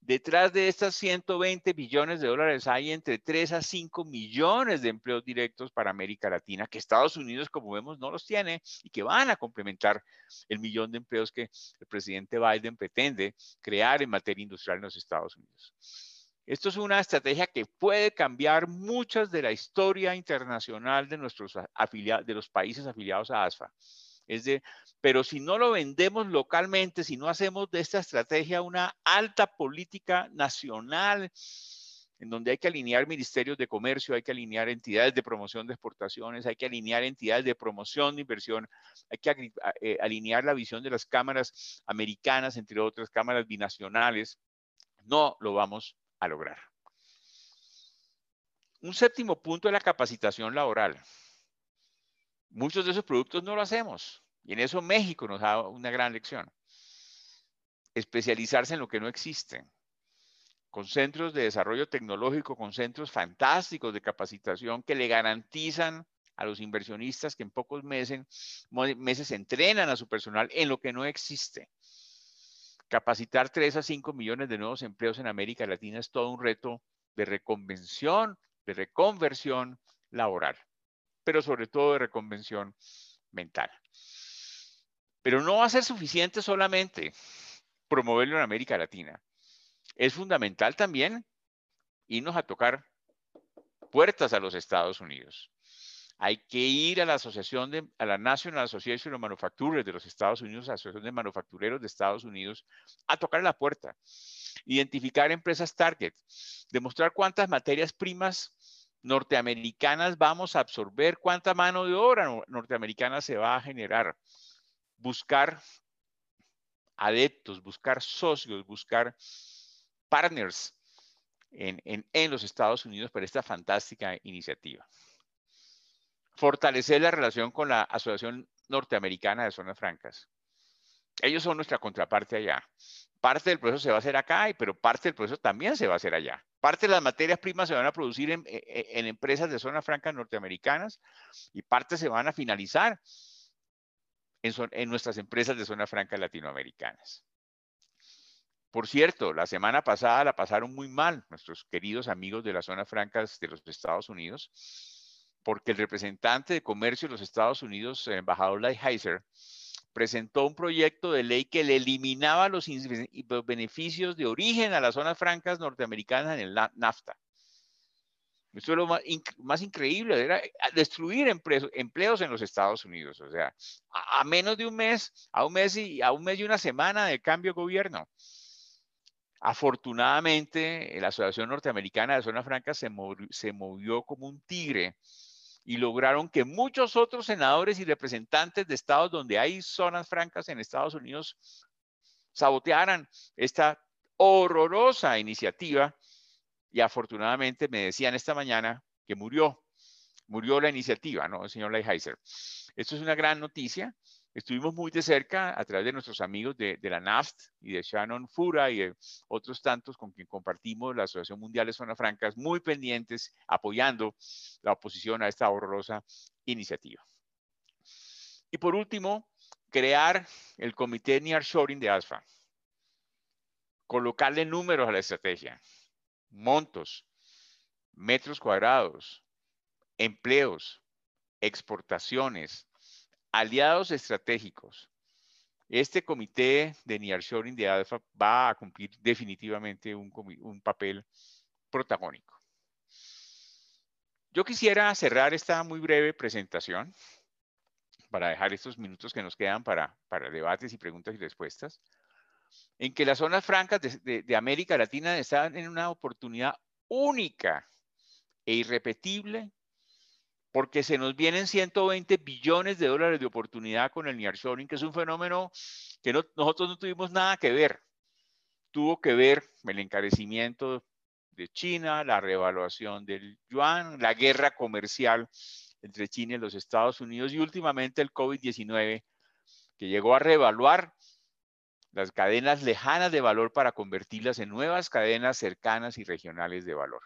Detrás de estas 120 billones de dólares hay entre 3 a 5 millones de empleos directos para América Latina, que Estados Unidos, como vemos, no los tiene y que van a complementar el millón de empleos que el presidente Biden pretende crear en materia industrial en los Estados Unidos. Esto es una estrategia que puede cambiar muchas de la historia internacional de, nuestros de los países afiliados a ASFA. Es de Pero si no lo vendemos localmente, si no hacemos de esta estrategia una alta política nacional, en donde hay que alinear ministerios de comercio, hay que alinear entidades de promoción de exportaciones, hay que alinear entidades de promoción de inversión, hay que eh, alinear la visión de las cámaras americanas, entre otras cámaras binacionales, no lo vamos a lograr. Un séptimo punto es la capacitación laboral. Muchos de esos productos no lo hacemos y en eso México nos da una gran lección. Especializarse en lo que no existe con centros de desarrollo tecnológico, con centros fantásticos de capacitación que le garantizan a los inversionistas que en pocos meses, meses entrenan a su personal en lo que no existe. Capacitar 3 a 5 millones de nuevos empleos en América Latina es todo un reto de reconvención, de reconversión laboral, pero sobre todo de reconvención mental. Pero no va a ser suficiente solamente promoverlo en América Latina es fundamental también irnos a tocar puertas a los Estados Unidos. Hay que ir a la asociación de, a la National Association of Manufacturers de los Estados Unidos, Asociación de Manufactureros de Estados Unidos, a tocar la puerta, identificar empresas target, demostrar cuántas materias primas norteamericanas vamos a absorber, cuánta mano de obra norteamericana se va a generar, buscar adeptos, buscar socios, buscar partners en, los Estados Unidos para esta fantástica iniciativa. Fortalecer la relación con la Asociación Norteamericana de Zonas Francas. Ellos son nuestra contraparte allá. Parte del proceso se va a hacer acá, pero parte del proceso también se va a hacer allá. Parte de las materias primas se van a producir en, en empresas de zonas francas norteamericanas y parte se van a finalizar en, en nuestras empresas de zonas francas latinoamericanas. Por cierto, la semana pasada la pasaron muy mal nuestros queridos amigos de las zonas francas de los Estados Unidos, porque el representante de comercio de los Estados Unidos, el embajador Lighthizer, presentó un proyecto de ley que le eliminaba los beneficios de origen a las zonas francas norteamericanas en el NAFTA. Esto es lo más, increíble, era destruir empleos, en los Estados Unidos. O sea, a, a, menos de un mes, a un mes y a un mes y una semana de cambio de gobierno. Afortunadamente, la Asociación Norteamericana de Zonas Francas se, movió, como un tigre y lograron que muchos otros senadores y representantes de estados donde hay zonas francas en Estados Unidos sabotearan esta horrorosa iniciativa y afortunadamente me decían esta mañana que murió, murió la iniciativa, ¿no? Señor Leigheiser. Esto es una gran noticia Estuvimos muy de cerca a través de nuestros amigos de, la NAFT y de Shannon Fura y de otros tantos con quien compartimos la Asociación Mundial de Zonas Francas, muy pendientes, apoyando la oposición a esta horrorosa iniciativa. Y por último, crear el Comité Nearshoring de ASFA. Colocarle números a la estrategia, montos, metros cuadrados, empleos, exportaciones, aliados estratégicos. Este comité de nearshoring de ALFA va a cumplir definitivamente un, papel protagónico. Yo quisiera cerrar esta muy breve presentación para dejar estos minutos que nos quedan para, para debates y preguntas y respuestas, en que las zonas francas de, de América Latina están en una oportunidad única e irrepetible porque se nos vienen 120 billones de dólares de oportunidad con el nearshoring, que es un fenómeno que nosotros no tuvimos nada que ver. Tuvo que ver el encarecimiento de China, la revaluación del yuan, la guerra comercial entre China y los Estados Unidos y últimamente el COVID-19, que llegó a revaluar las cadenas lejanas de valor para convertirlas en nuevas cadenas cercanas y regionales de valor.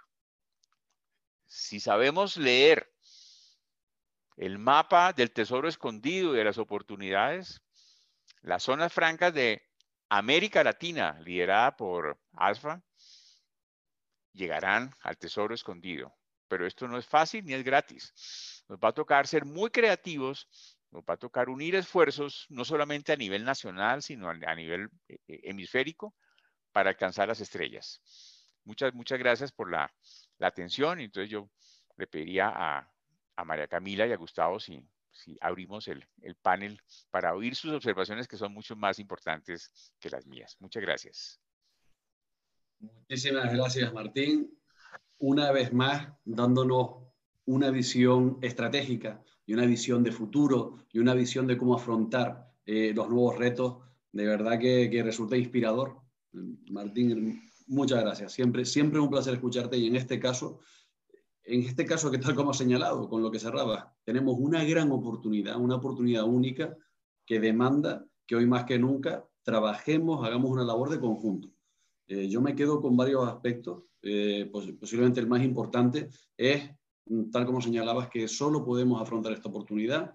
Si sabemos leer el mapa del tesoro escondido y de las oportunidades, las zonas francas de América Latina, liderada por ASFA, llegarán al tesoro escondido. Pero esto no es fácil ni es gratis. Nos va a tocar ser muy creativos, nos va a tocar unir esfuerzos, no solamente a nivel nacional, sino a, nivel eh, eh, hemisférico, para alcanzar las estrellas. Muchas, muchas gracias por la, la atención. Entonces yo le pediría a, a María Camila y a Gustavo si, si abrimos el, el panel para oír sus observaciones que son mucho más importantes que las mías. Muchas gracias. Muchísimas gracias, Martín. Una vez más, dándonos una visión estratégica y una visión de futuro y una visión de cómo afrontar eh, los nuevos retos, de verdad que, que, resulta inspirador. Martín, muchas gracias. Siempre, siempre un placer escucharte y en este caso, en este caso que tal como ha señalado, con lo que cerraba, tenemos una gran oportunidad, una oportunidad única que demanda que hoy más que nunca trabajemos, hagamos una labor de conjunto. Eh, yo me quedo con varios aspectos. Eh, posiblemente el más importante es tal como señalabas, que solo podemos afrontar esta oportunidad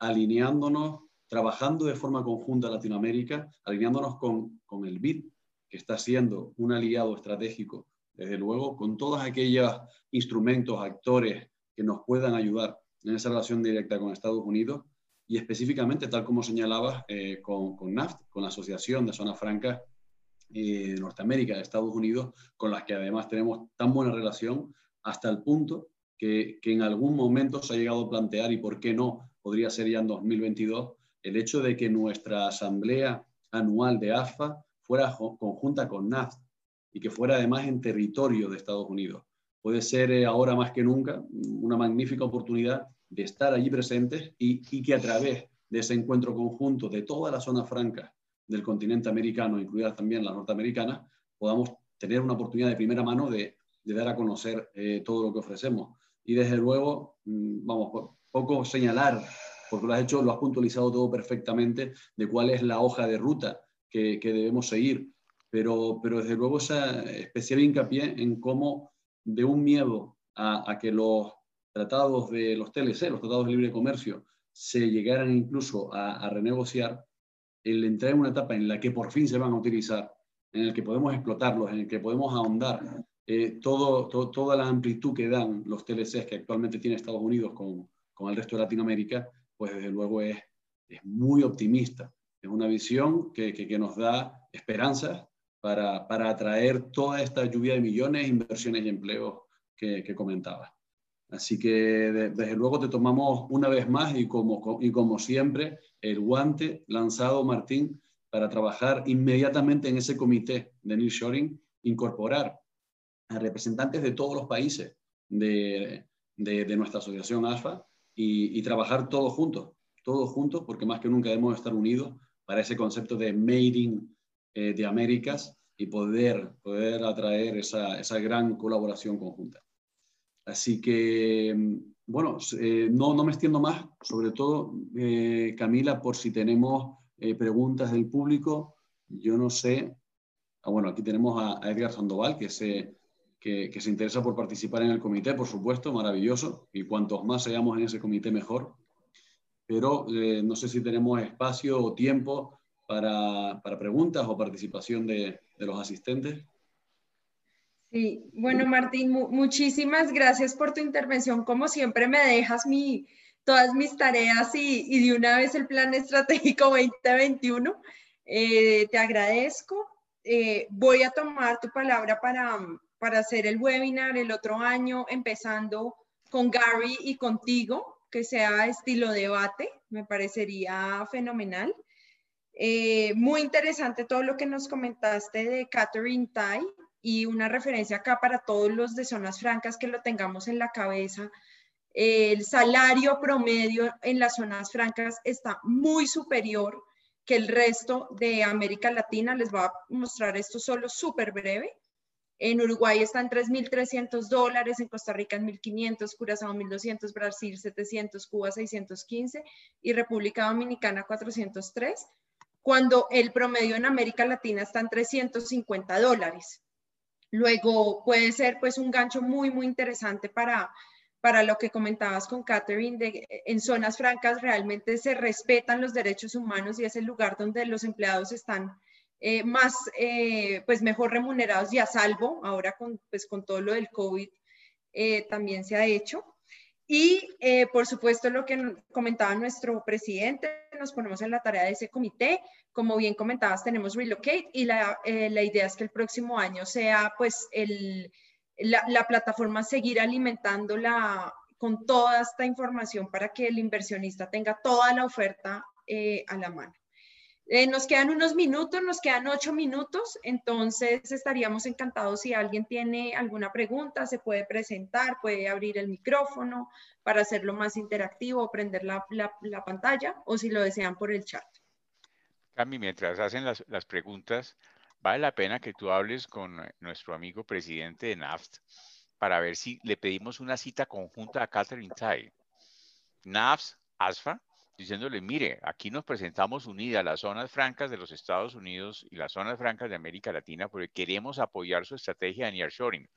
alineándonos, trabajando de forma conjunta Latinoamérica, alineándonos con, con el BID, que está siendo un aliado estratégico, desde luego, con todos aquellos instrumentos, actores que nos puedan ayudar en esa relación directa con Estados Unidos y específicamente, tal como señalabas, eh, con, con, con la Asociación de Zonas Francas eh, de Norteamérica, de Estados Unidos, con las que además tenemos tan buena relación hasta el punto que, en algún momento se ha llegado a plantear, y por qué no, podría ser ya en 2022, el hecho de que nuestra asamblea anual de AFA fuera conjunta con NAFT y que fuera además en territorio de Estados Unidos. Puede ser eh, ahora más que nunca una magnífica oportunidad de estar allí presentes y, y, que a través de ese encuentro conjunto de toda la zona franca del continente americano, incluidas también las norteamericanas, podamos tener una oportunidad de primera mano de, de dar a conocer eh, todo lo que ofrecemos y desde luego, mm, vamos, poco señalar, porque lo has hecho, lo has puntualizado todo perfectamente de cuál es la hoja de ruta que, que debemos seguir, pero, pero desde luego esa especial hincapié en cómo de un miedo a, a que los tratados de los TLC, los tratados de libre comercio, se llegaran incluso a, a, renegociar, el entrar en una etapa en la que por fin se van a utilizar, en el que podemos explotarlos, en el que podemos ahondar eh, todo, toda la amplitud que dan los TLCs que actualmente tiene Estados Unidos con, con el resto de Latinoamérica, pues desde luego es, es muy optimista. Es una visión que, que, nos da esperanzas para, para, atraer toda esta lluvia de millones, inversiones y empleos que, que comentaba. Así que desde luego te tomamos una vez más y como, y como siempre el guante lanzado, Martín, para trabajar inmediatamente en ese comité de nearshoring, incorporar a representantes de todos los países de, de, nuestra asociación ALFA y, y, trabajar todos juntos, todos juntos, porque más que nunca debemos estar unidos para ese concepto de Made in eh, de Américas y poder, poder atraer esa, esa, gran colaboración conjunta. Así que, bueno, eh, no, no, me extiendo más, sobre todo, eh, Camila, por si tenemos preguntas del público. Yo no sé. Ah, bueno, aquí tenemos a, Edgar Sandoval, que se que, se interesa por participar en el comité, por supuesto, maravilloso, y cuantos más seamos en ese comité, mejor. Pero no sé si tenemos espacio o tiempo para, para preguntas o participación de, de, los asistentes. Sí, bueno, Martín, mu muchísimas gracias por tu intervención. Como siempre, me dejas mi, todas mis tareas y, y de una vez el plan estratégico 2021. Eh, te agradezco. Eh, voy a tomar tu palabra para, para hacer el webinar el otro año, empezando con Gary y contigo, que sea estilo debate, me parecería fenomenal. Eh, muy interesante todo lo que nos comentaste de Catherine Tai y una referencia acá para todos los de zonas francas que lo tengamos en la cabeza. el salario promedio en las zonas francas está muy superior que el resto de América Latina. Les voy a mostrar esto solo súper breve. En Uruguay están 3.300 dólares, en Costa Rica en 1.500, Curazao 1.200, Brasil 700, Cuba 615 y República Dominicana 403, cuando el promedio en América Latina está en 350 dólares. Luego puede ser pues un gancho muy, muy interesante para, para lo que comentabas con Catherine, de, en zonas francas realmente se respetan los derechos humanos y es el lugar donde los empleados están eh, más, eh, pues mejor remunerados y a salvo, ahora con, pues con todo lo del COVID eh, también se ha hecho. Y por supuesto lo que comentaba nuestro presidente, nos ponemos en la tarea de ese comité. Como bien comentabas, tenemos Relocate y la, la idea es que el próximo año sea pues el, la, la plataforma seguir alimentando la con toda esta información para que el inversionista tenga toda la oferta eh, a la mano. Eh, nos quedan unos minutos, nos quedan ocho minutos, entonces estaríamos encantados si alguien tiene alguna pregunta, se puede presentar, puede abrir el micrófono para hacerlo más interactivo, prender la, la, pantalla o si lo desean por el chat. Cami, mientras hacen las, las, preguntas, vale la pena que tú hables con nuestro amigo presidente de NAFT para ver si le pedimos una cita conjunta a Catherine Tai. NAFT, ASFA, diciéndole, mire, aquí nos presentamos unidas las zonas francas de los Estados Unidos y las zonas francas de América Latina porque queremos apoyar su estrategia de nearshoring.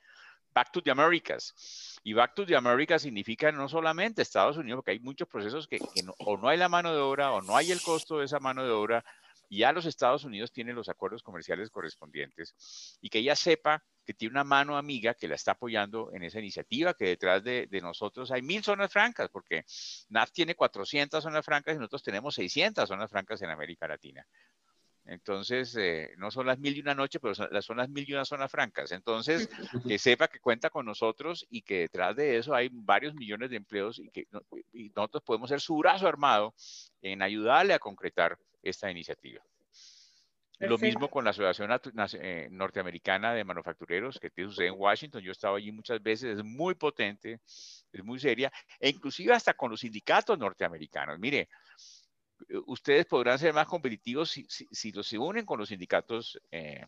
Back to the Americas. Y Back to the Americas significa no solamente Estados Unidos, porque hay muchos procesos que, o no hay la mano de obra o no hay el costo de esa mano de obra, ya los Estados Unidos tienen los acuerdos comerciales correspondientes y que ella sepa que tiene una mano amiga que la está apoyando en esa iniciativa, que detrás de, nosotros hay mil zonas francas, porque NAF tiene 400 zonas francas y nosotros tenemos 600 zonas francas en América Latina. Entonces, eh, no son las mil y una noche, pero son, son, las mil y una zonas francas. Entonces, que sepa que cuenta con nosotros y que detrás de eso hay varios millones de empleos y que y nosotros podemos ser su brazo armado en ayudarle a concretar esta iniciativa. Lo mismo con la Asociación eh, Norteamericana de Manufactureros que sucede en Washington. Yo he estado allí muchas veces, es muy potente, es muy seria, e inclusive hasta con los sindicatos norteamericanos. Mire, ustedes podrán ser más competitivos si, si, los se unen con los sindicatos eh,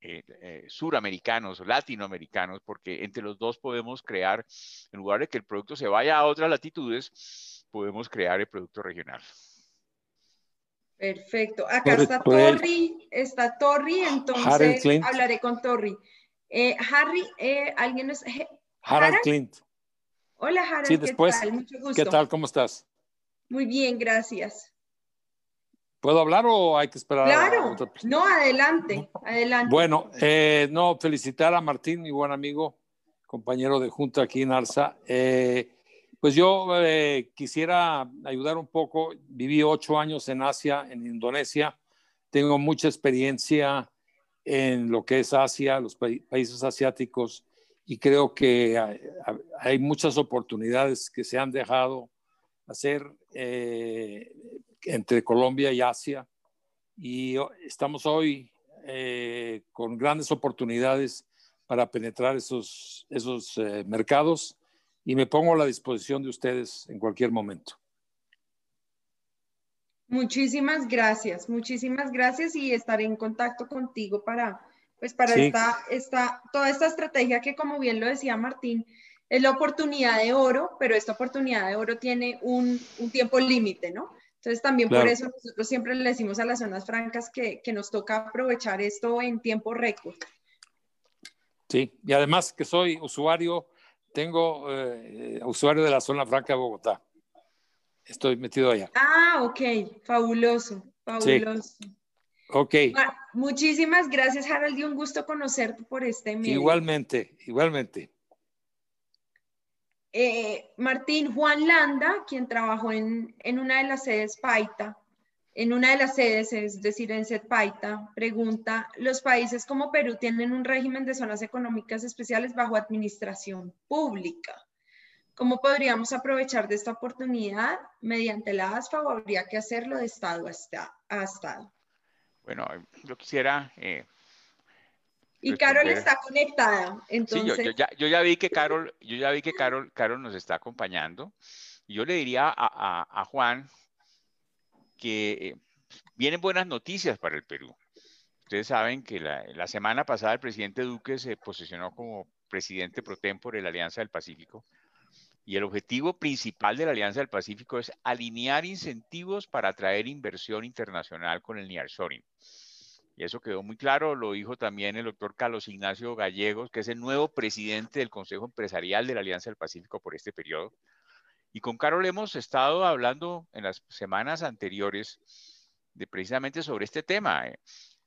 eh, suramericanos, latinoamericanos, porque entre los dos podemos crear, en lugar de que el producto se vaya a otras latitudes, podemos crear el producto regional. Perfecto. Acá está Torri, está Torri, entonces hablaré con Torri. Eh, Harry, eh, ¿alguien es? Harold Clint. Hola, Harold. Sí, después. ¿qué tal? Mucho gusto. ¿Qué tal? ¿Cómo estás? Muy bien, gracias. ¿Puedo hablar o hay que esperar? Claro, no, adelante, adelante. Bueno, eh, no, felicitar a Martín, mi buen amigo, compañero de junta aquí en Arsa. Eh, pues yo eh, quisiera ayudar un poco. Viví ocho años en Asia, en Indonesia. Tengo mucha experiencia en lo que es Asia, los países asiáticos, y creo que hay, muchas oportunidades que se han dejado hacer eh, entre Colombia y Asia. Y estamos hoy eh, con grandes oportunidades para penetrar esos, esos mercados y me pongo a la disposición de ustedes en cualquier momento. Muchísimas gracias, muchísimas gracias y estaré en contacto contigo para, pues para esta, esta, toda esta estrategia que como bien lo decía Martín, es la oportunidad de oro, pero esta oportunidad de oro tiene un, un tiempo límite, ¿no? Entonces también por eso nosotros siempre le decimos a las zonas francas que, que nos toca aprovechar esto en tiempo récord. Sí, y además que soy usuario tengo eh, usuario de la zona franca de Bogotá. Estoy metido allá. Ah, ok. Fabuloso, fabuloso. Ok. muchísimas gracias, Harold, y un gusto conocerte por este medio. Igualmente, igualmente. Eh, Martín Juan Landa, quien trabajó en, en una de las sedes Paita, en una de las sedes, es decir, en Paita, pregunta, ¿los países como Perú tienen un régimen de zonas económicas especiales bajo administración pública? ¿Cómo podríamos aprovechar de esta oportunidad mediante la ASFA o habría que hacerlo de Estado a, Estado? Bueno, yo quisiera... Eh, y Carol está conectada, entonces... Sí, yo, ya, vi que Carol, yo ya vi que Carol, Carol nos está acompañando. Yo le diría a Juan que eh, vienen buenas noticias para el Perú. Ustedes saben que la, semana pasada el presidente Duque se posicionó como presidente pro tempore de la Alianza del Pacífico y el objetivo principal de la Alianza del Pacífico es alinear incentivos para atraer inversión internacional con el nearshoring. Y eso quedó muy claro, lo dijo también el doctor Carlos Ignacio Gallegos, que es el nuevo presidente del Consejo Empresarial de la Alianza del Pacífico por este periodo. Y con Carol hemos estado hablando en las semanas anteriores de precisamente sobre este tema, eh,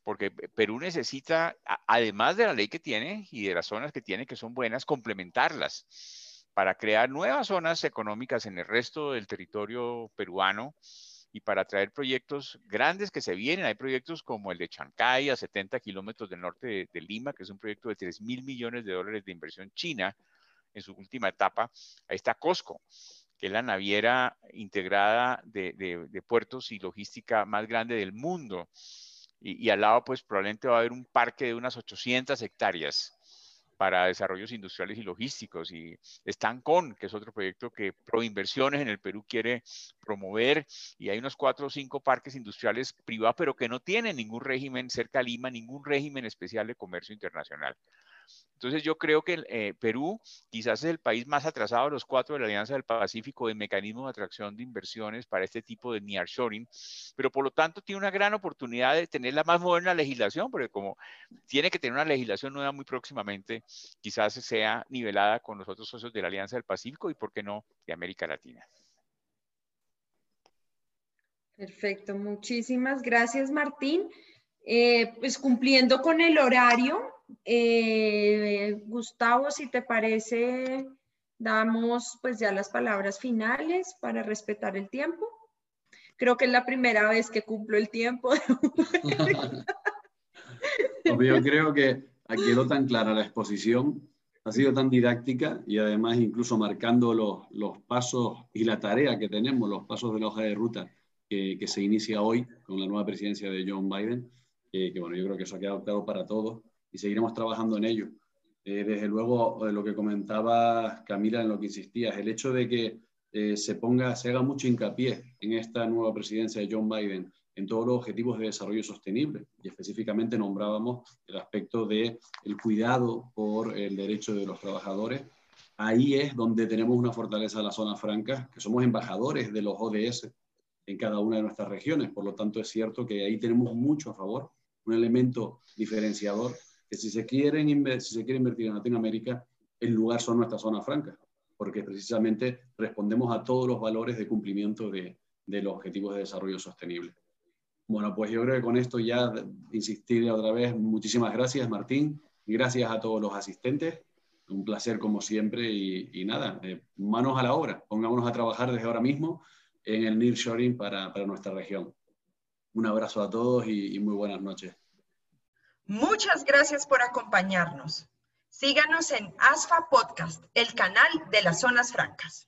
porque Perú necesita, además de la ley que tiene y de las zonas que tiene que son buenas, complementarlas para crear nuevas zonas económicas en el resto del territorio peruano y para traer proyectos grandes que se vienen. Hay proyectos como el de Chancay, a 70 kilómetros del norte de, de, Lima, que es un proyecto de 3 mil millones de dólares de inversión china, en su última etapa. Ahí está Costco, que es la naviera integrada de, puertos y logística más grande del mundo. Y, al lado, pues probablemente va a haber un parque de unas 800 hectáreas para desarrollos industriales y logísticos. Y están con, que es otro proyecto que Proinversiones en el Perú quiere promover. Y hay unos cuatro o cinco parques industriales privados, pero que no tienen ningún régimen cerca a Lima, ningún régimen especial de comercio internacional. Entonces yo creo que eh, Perú quizás es el país más atrasado de los cuatro de la Alianza del Pacífico en mecanismos de atracción de inversiones para este tipo de nearshoring, pero por lo tanto tiene una gran oportunidad de tener la más moderna legislación, porque como tiene que tener una legislación nueva muy próximamente, quizás sea nivelada con los otros socios de la Alianza del Pacífico y, por qué no, de América Latina. Perfecto, muchísimas gracias Martín. Eh, pues cumpliendo con el horario, eh, Gustavo, si te parece, damos pues ya las palabras finales para respetar el tiempo. Creo que es la primera vez que cumplo el tiempo. Yo creo que ha quedado tan clara la exposición, ha sido tan didáctica y además incluso marcando los, los pasos y la tarea que tenemos, los pasos de la hoja de ruta que, que se inicia hoy con la nueva presidencia de John Biden, que bueno, yo creo que eso ha quedado claro para todos y seguiremos trabajando en ello. Eh, desde luego, eh, lo que comentaba Camila, en lo que insistías, el hecho de que eh, se ponga, se haga mucho hincapié en esta nueva presidencia de John Biden en todos los objetivos de desarrollo sostenible y específicamente nombrábamos el aspecto de el cuidado por el derecho de los trabajadores. Ahí es donde tenemos una fortaleza de la zona franca, que somos embajadores de los ODS en cada una de nuestras regiones. Por lo tanto, es cierto que ahí tenemos mucho a favor, un elemento diferenciador que si se, quieren si se quiere invertir en Latinoamérica, el lugar son nuestras zonas francas, porque precisamente respondemos a todos los valores de cumplimiento de, de los objetivos de desarrollo sostenible. Bueno, pues yo creo que con esto ya insistir otra vez, muchísimas gracias Martín, y gracias a todos los asistentes, un placer como siempre y, nada, eh, manos a la obra, pongámonos a trabajar desde ahora mismo en el nearshoring para, para nuestra región. Un abrazo a todos y muy buenas noches. Muchas gracias por acompañarnos. Síganos en ASFA Podcast, el canal de las zonas francas.